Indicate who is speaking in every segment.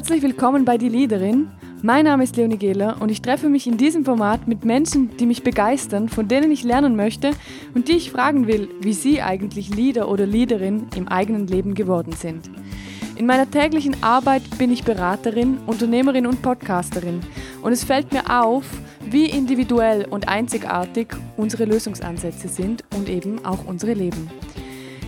Speaker 1: Herzlich willkommen bei Die Leaderin. Mein Name ist Leonie Gehler und ich treffe mich in diesem Format mit Menschen, die mich begeistern, von denen ich lernen möchte und die ich fragen will, wie sie eigentlich Leader oder Leaderin im eigenen Leben geworden sind. In meiner täglichen Arbeit bin ich Beraterin, Unternehmerin und Podcasterin und es fällt mir auf, wie individuell und einzigartig unsere Lösungsansätze sind und eben auch unsere Leben.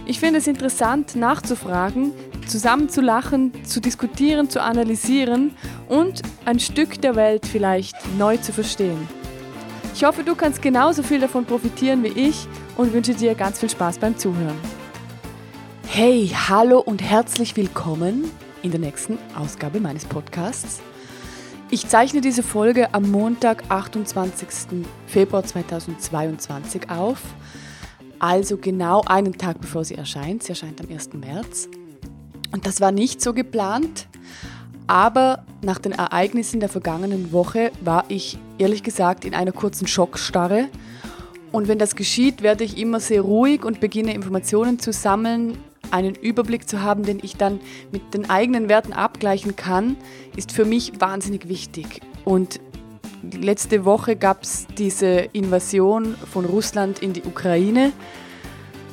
Speaker 1: Ich finde es interessant nachzufragen, zusammen zu lachen, zu diskutieren, zu analysieren und ein Stück der Welt vielleicht neu zu verstehen. Ich hoffe, du kannst genauso viel davon profitieren wie ich und wünsche dir ganz viel Spaß beim Zuhören. Hey, hallo und herzlich willkommen in der nächsten Ausgabe meines Podcasts. Ich zeichne diese Folge am Montag, 28. Februar 2022 auf, also genau einen Tag bevor sie erscheint. Sie erscheint am 1. März. Und das war nicht so geplant, aber nach den Ereignissen der vergangenen Woche war ich ehrlich gesagt in einer kurzen Schockstarre. Und wenn das geschieht, werde ich immer sehr ruhig und beginne Informationen zu sammeln, einen Überblick zu haben, den ich dann mit den eigenen Werten abgleichen kann, ist für mich wahnsinnig wichtig. Und letzte Woche gab es diese Invasion von Russland in die Ukraine.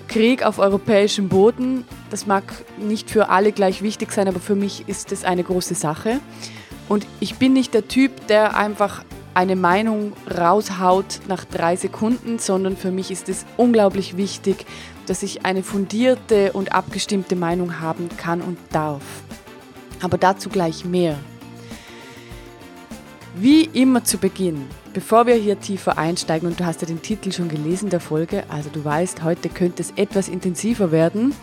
Speaker 1: Krieg auf europäischem Boden, das mag nicht für alle gleich wichtig sein, aber für mich ist es eine große Sache. Und ich bin nicht der Typ, der einfach eine Meinung raushaut nach drei Sekunden, sondern für mich ist es unglaublich wichtig, dass ich eine fundierte und abgestimmte Meinung haben kann und darf. Aber dazu gleich mehr. Wie immer zu Beginn, bevor wir hier tiefer einsteigen, und du hast ja den Titel schon gelesen der Folge, also du weißt, heute könnte es etwas intensiver werden.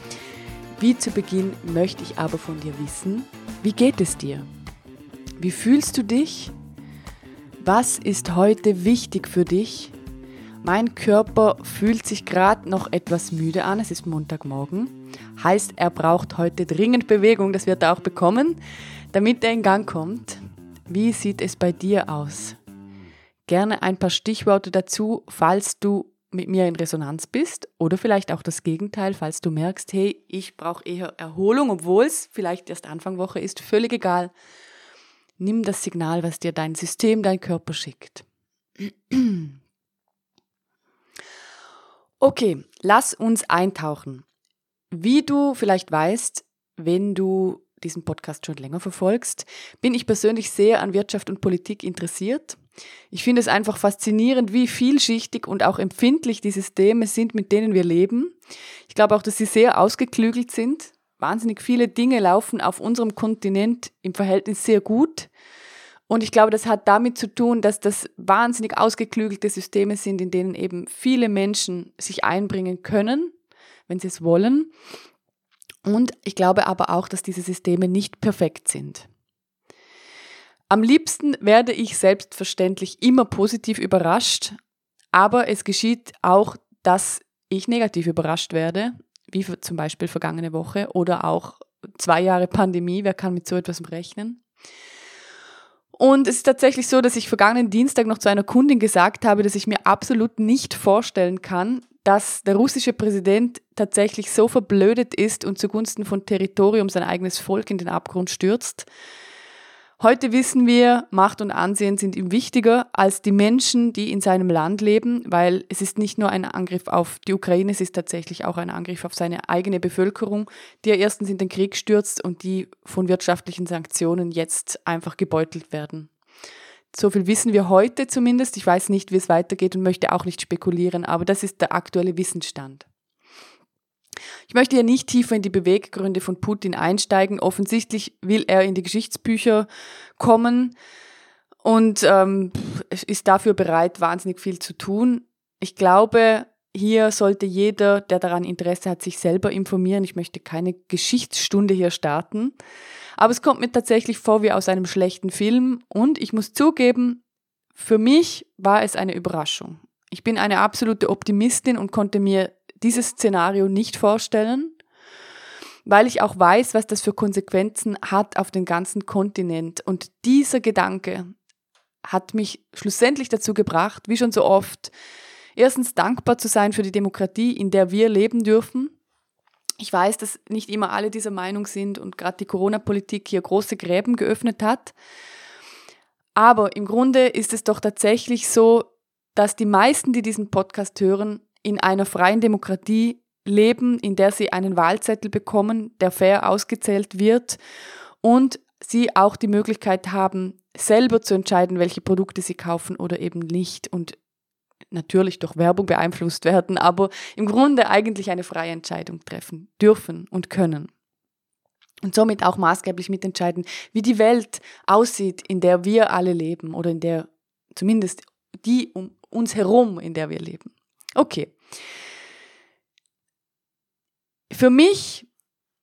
Speaker 1: Wie zu Beginn möchte ich aber von dir wissen, wie geht es dir? Wie fühlst du dich? Was ist heute wichtig für dich? Mein Körper fühlt sich gerade noch etwas müde an. Es ist Montagmorgen. Heißt, er braucht heute dringend Bewegung. Das wird er auch bekommen, damit er in Gang kommt. Wie sieht es bei dir aus? Gerne ein paar Stichworte dazu, falls du mit mir in Resonanz bist oder vielleicht auch das Gegenteil, falls du merkst, hey, ich brauche eher Erholung, obwohl es vielleicht erst Anfangwoche ist, völlig egal. Nimm das Signal, was dir dein System, dein Körper schickt. Okay, lass uns eintauchen. Wie du vielleicht weißt, wenn du diesen Podcast schon länger verfolgst, bin ich persönlich sehr an Wirtschaft und Politik interessiert. Ich finde es einfach faszinierend, wie vielschichtig und auch empfindlich die Systeme sind, mit denen wir leben. Ich glaube auch, dass sie sehr ausgeklügelt sind. Wahnsinnig viele Dinge laufen auf unserem Kontinent im Verhältnis sehr gut. Und ich glaube, das hat damit zu tun, dass das wahnsinnig ausgeklügelte Systeme sind, in denen eben viele Menschen sich einbringen können, wenn sie es wollen. Und ich glaube aber auch, dass diese Systeme nicht perfekt sind. Am liebsten werde ich selbstverständlich immer positiv überrascht, aber es geschieht auch, dass ich negativ überrascht werde, wie zum Beispiel vergangene Woche oder auch zwei Jahre Pandemie. Wer kann mit so etwas rechnen? Und es ist tatsächlich so, dass ich vergangenen Dienstag noch zu einer Kundin gesagt habe, dass ich mir absolut nicht vorstellen kann, dass der russische Präsident tatsächlich so verblödet ist und zugunsten von Territorium sein eigenes Volk in den Abgrund stürzt. Heute wissen wir, Macht und Ansehen sind ihm wichtiger als die Menschen, die in seinem Land leben, weil es ist nicht nur ein Angriff auf die Ukraine, es ist tatsächlich auch ein Angriff auf seine eigene Bevölkerung, die er erstens in den Krieg stürzt und die von wirtschaftlichen Sanktionen jetzt einfach gebeutelt werden. So viel wissen wir heute zumindest. Ich weiß nicht, wie es weitergeht und möchte auch nicht spekulieren, aber das ist der aktuelle Wissensstand. Ich möchte hier nicht tiefer in die Beweggründe von Putin einsteigen. Offensichtlich will er in die Geschichtsbücher kommen und ähm, ist dafür bereit, wahnsinnig viel zu tun. Ich glaube, hier sollte jeder, der daran Interesse hat, sich selber informieren. Ich möchte keine Geschichtsstunde hier starten. Aber es kommt mir tatsächlich vor wie aus einem schlechten Film. Und ich muss zugeben, für mich war es eine Überraschung. Ich bin eine absolute Optimistin und konnte mir dieses Szenario nicht vorstellen, weil ich auch weiß, was das für Konsequenzen hat auf den ganzen Kontinent. Und dieser Gedanke hat mich schlussendlich dazu gebracht, wie schon so oft, erstens dankbar zu sein für die Demokratie, in der wir leben dürfen Ich weiß, dass nicht immer alle dieser Meinung sind und gerade die Corona-Politik hier große Gräben geöffnet hat. Aber im Grunde ist es doch tatsächlich so, dass die meisten, die diesen Podcast hören, in einer freien Demokratie leben, in der sie einen Wahlzettel bekommen, der fair ausgezählt wird und sie auch die Möglichkeit haben, selber zu entscheiden, welche Produkte sie kaufen oder eben nicht und natürlich durch Werbung beeinflusst werden, aber im Grunde eigentlich eine freie Entscheidung treffen dürfen und können. Und somit auch maßgeblich mitentscheiden, wie die Welt aussieht, in der wir alle leben oder in der zumindest die um uns herum, in der wir leben. Okay. Für mich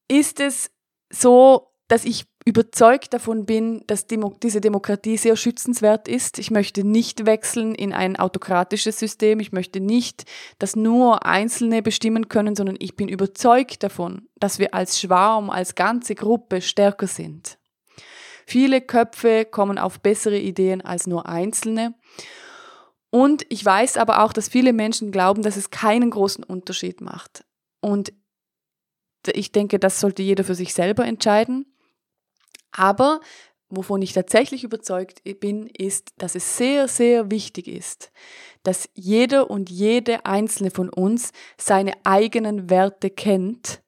Speaker 1: ist es so, dass ich überzeugt davon bin, dass Demo diese Demokratie sehr schützenswert ist. Ich möchte nicht wechseln in ein autokratisches System. Ich möchte nicht, dass nur Einzelne bestimmen können, sondern ich bin überzeugt davon, dass wir als Schwarm, als ganze Gruppe stärker sind. Viele Köpfe kommen auf bessere Ideen als nur Einzelne. Und ich weiß aber auch, dass viele Menschen glauben, dass es keinen großen Unterschied macht. Und ich denke, das sollte jeder für sich selber entscheiden. Aber wovon ich tatsächlich überzeugt bin, ist, dass es sehr, sehr wichtig ist, dass jeder und jede einzelne von uns seine eigenen Werte kennt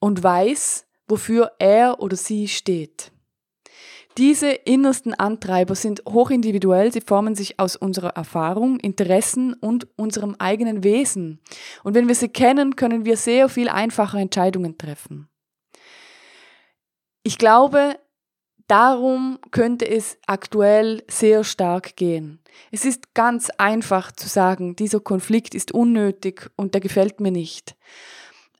Speaker 1: und weiß, wofür er oder sie steht. Diese innersten Antreiber sind hochindividuell, sie formen sich aus unserer Erfahrung, Interessen und unserem eigenen Wesen. Und wenn wir sie kennen, können wir sehr viel einfacher Entscheidungen treffen. Ich glaube, Darum könnte es aktuell sehr stark gehen. Es ist ganz einfach zu sagen, dieser Konflikt ist unnötig und der gefällt mir nicht.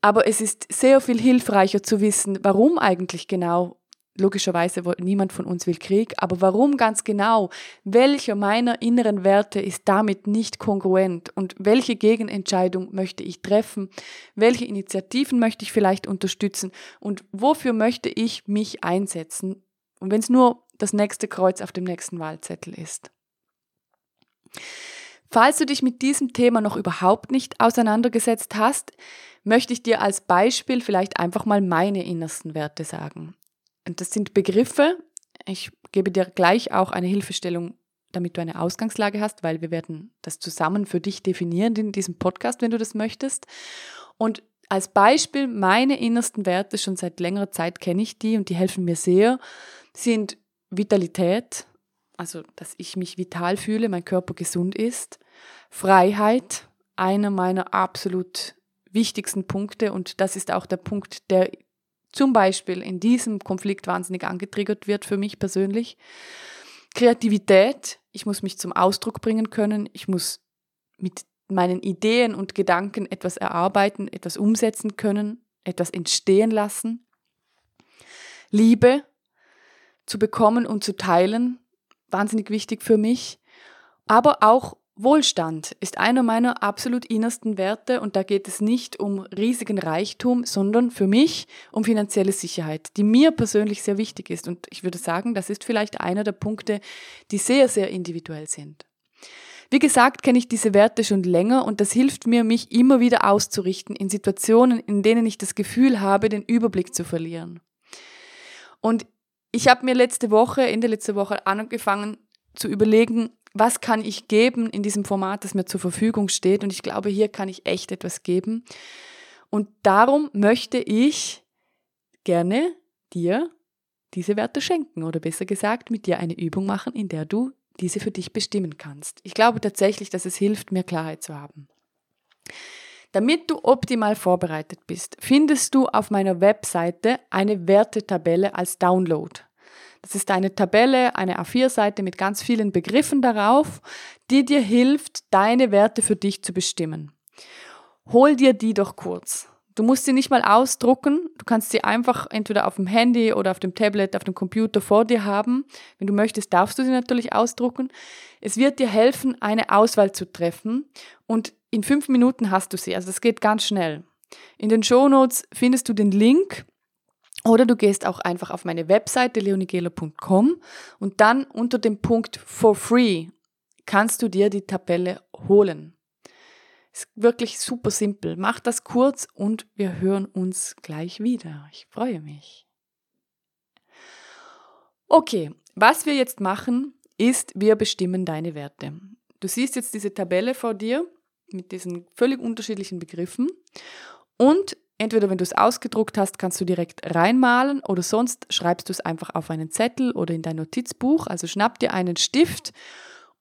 Speaker 1: Aber es ist sehr viel hilfreicher zu wissen, warum eigentlich genau. Logischerweise niemand von uns will Krieg, aber warum ganz genau? Welcher meiner inneren Werte ist damit nicht kongruent und welche Gegenentscheidung möchte ich treffen? Welche Initiativen möchte ich vielleicht unterstützen und wofür möchte ich mich einsetzen? Und wenn es nur das nächste Kreuz auf dem nächsten Wahlzettel ist. Falls du dich mit diesem Thema noch überhaupt nicht auseinandergesetzt hast, möchte ich dir als Beispiel vielleicht einfach mal meine innersten Werte sagen. Das sind Begriffe. Ich gebe dir gleich auch eine Hilfestellung, damit du eine Ausgangslage hast, weil wir werden das zusammen für dich definieren in diesem Podcast, wenn du das möchtest. Und als Beispiel meine innersten Werte, schon seit längerer Zeit kenne ich die und die helfen mir sehr sind Vitalität, also dass ich mich vital fühle, mein Körper gesund ist, Freiheit, einer meiner absolut wichtigsten Punkte und das ist auch der Punkt, der zum Beispiel in diesem Konflikt wahnsinnig angetriggert wird für mich persönlich. Kreativität, ich muss mich zum Ausdruck bringen können, ich muss mit meinen Ideen und Gedanken etwas erarbeiten, etwas umsetzen können, etwas entstehen lassen. Liebe, zu bekommen und zu teilen, wahnsinnig wichtig für mich. Aber auch Wohlstand ist einer meiner absolut innersten Werte und da geht es nicht um riesigen Reichtum, sondern für mich um finanzielle Sicherheit, die mir persönlich sehr wichtig ist. Und ich würde sagen, das ist vielleicht einer der Punkte, die sehr, sehr individuell sind. Wie gesagt, kenne ich diese Werte schon länger und das hilft mir, mich immer wieder auszurichten in Situationen, in denen ich das Gefühl habe, den Überblick zu verlieren. Und ich habe mir letzte Woche, Ende letzte Woche angefangen zu überlegen, was kann ich geben in diesem Format, das mir zur Verfügung steht. Und ich glaube, hier kann ich echt etwas geben. Und darum möchte ich gerne dir diese Werte schenken oder besser gesagt mit dir eine Übung machen, in der du diese für dich bestimmen kannst. Ich glaube tatsächlich, dass es hilft, mehr Klarheit zu haben. Damit du optimal vorbereitet bist, findest du auf meiner Webseite eine Wertetabelle als Download. Das ist eine Tabelle, eine A4-Seite mit ganz vielen Begriffen darauf, die dir hilft, deine Werte für dich zu bestimmen. Hol dir die doch kurz. Du musst sie nicht mal ausdrucken, du kannst sie einfach entweder auf dem Handy oder auf dem Tablet, auf dem Computer vor dir haben. Wenn du möchtest, darfst du sie natürlich ausdrucken. Es wird dir helfen, eine Auswahl zu treffen und in fünf Minuten hast du sie. Also das geht ganz schnell. In den Shownotes findest du den Link oder du gehst auch einfach auf meine Webseite leonigela.com und dann unter dem Punkt For Free kannst du dir die Tabelle holen. Ist wirklich super simpel. Mach das kurz und wir hören uns gleich wieder. Ich freue mich. Okay, was wir jetzt machen, ist, wir bestimmen deine Werte. Du siehst jetzt diese Tabelle vor dir mit diesen völlig unterschiedlichen Begriffen und entweder wenn du es ausgedruckt hast, kannst du direkt reinmalen oder sonst schreibst du es einfach auf einen Zettel oder in dein Notizbuch. Also schnapp dir einen Stift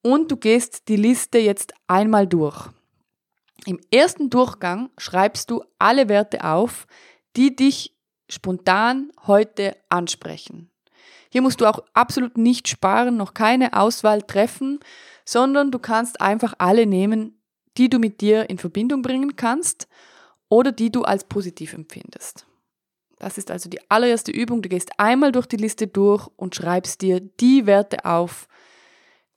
Speaker 1: und du gehst die Liste jetzt einmal durch. Im ersten Durchgang schreibst du alle Werte auf, die dich spontan heute ansprechen. Hier musst du auch absolut nicht sparen, noch keine Auswahl treffen, sondern du kannst einfach alle nehmen, die du mit dir in Verbindung bringen kannst oder die du als positiv empfindest. Das ist also die allererste Übung. Du gehst einmal durch die Liste durch und schreibst dir die Werte auf,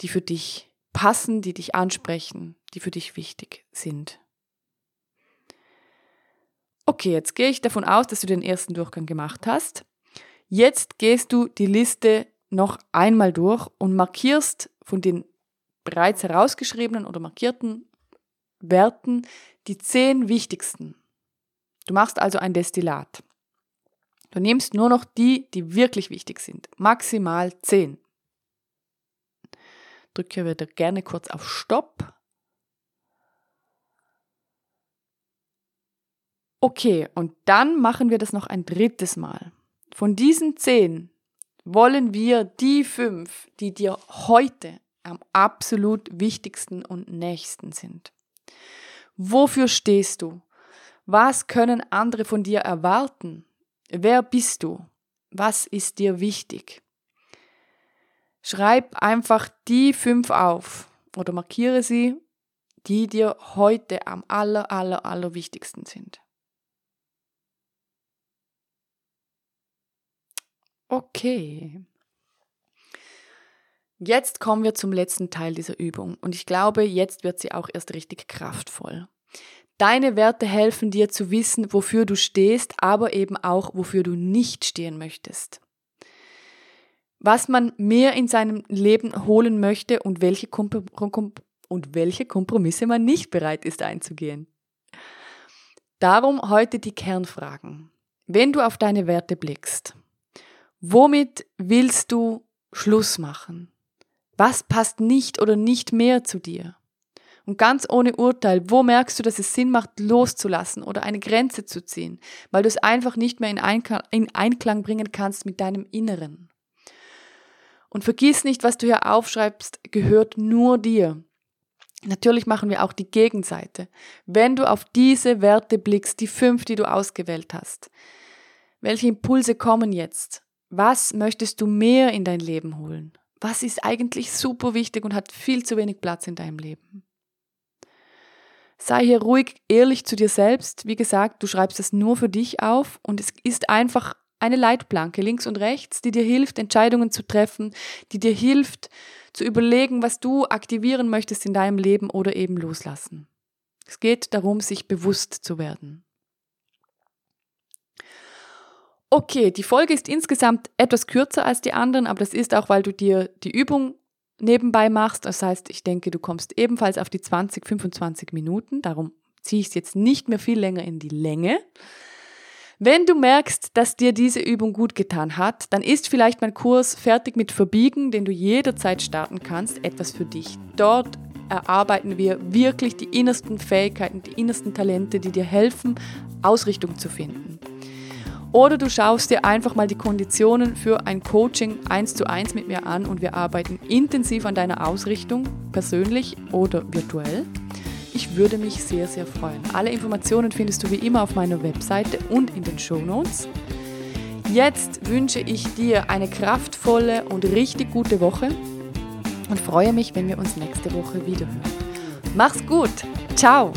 Speaker 1: die für dich passen, die dich ansprechen, die für dich wichtig sind. Okay, jetzt gehe ich davon aus, dass du den ersten Durchgang gemacht hast. Jetzt gehst du die Liste noch einmal durch und markierst von den bereits herausgeschriebenen oder markierten Werten die zehn wichtigsten. Du machst also ein Destillat. Du nimmst nur noch die, die wirklich wichtig sind. Maximal zehn. Drücke wieder gerne kurz auf Stopp. Okay, und dann machen wir das noch ein drittes Mal. Von diesen zehn wollen wir die fünf, die dir heute am absolut wichtigsten und nächsten sind. Wofür stehst du? Was können andere von dir erwarten? Wer bist du? Was ist dir wichtig? Schreib einfach die fünf auf oder markiere sie, die dir heute am aller, aller, aller wichtigsten sind. Okay. Jetzt kommen wir zum letzten Teil dieser Übung und ich glaube, jetzt wird sie auch erst richtig kraftvoll. Deine Werte helfen dir zu wissen, wofür du stehst, aber eben auch, wofür du nicht stehen möchtest. Was man mehr in seinem Leben holen möchte und welche, und welche Kompromisse man nicht bereit ist einzugehen. Darum heute die Kernfragen. Wenn du auf deine Werte blickst, womit willst du Schluss machen? Was passt nicht oder nicht mehr zu dir? Und ganz ohne Urteil, wo merkst du, dass es Sinn macht, loszulassen oder eine Grenze zu ziehen, weil du es einfach nicht mehr in Einklang, in Einklang bringen kannst mit deinem Inneren. Und vergiss nicht, was du hier aufschreibst, gehört nur dir. Natürlich machen wir auch die Gegenseite. Wenn du auf diese Werte blickst, die fünf, die du ausgewählt hast, welche Impulse kommen jetzt? Was möchtest du mehr in dein Leben holen? Was ist eigentlich super wichtig und hat viel zu wenig Platz in deinem Leben? Sei hier ruhig ehrlich zu dir selbst. Wie gesagt, du schreibst es nur für dich auf und es ist einfach eine Leitplanke links und rechts, die dir hilft, Entscheidungen zu treffen, die dir hilft, zu überlegen, was du aktivieren möchtest in deinem Leben oder eben loslassen. Es geht darum, sich bewusst zu werden. Okay, die Folge ist insgesamt etwas kürzer als die anderen, aber das ist auch, weil du dir die Übung nebenbei machst. Das heißt, ich denke, du kommst ebenfalls auf die 20, 25 Minuten. Darum ziehe ich es jetzt nicht mehr viel länger in die Länge. Wenn du merkst, dass dir diese Übung gut getan hat, dann ist vielleicht mein Kurs fertig mit Verbiegen, den du jederzeit starten kannst, etwas für dich. Dort erarbeiten wir wirklich die innersten Fähigkeiten, die innersten Talente, die dir helfen, Ausrichtung zu finden. Oder du schaust dir einfach mal die Konditionen für ein Coaching eins zu eins mit mir an und wir arbeiten intensiv an deiner Ausrichtung, persönlich oder virtuell. Ich würde mich sehr, sehr freuen. Alle Informationen findest du wie immer auf meiner Webseite und in den Show Notes. Jetzt wünsche ich dir eine kraftvolle und richtig gute Woche und freue mich, wenn wir uns nächste Woche wiederhören. Mach's gut. Ciao.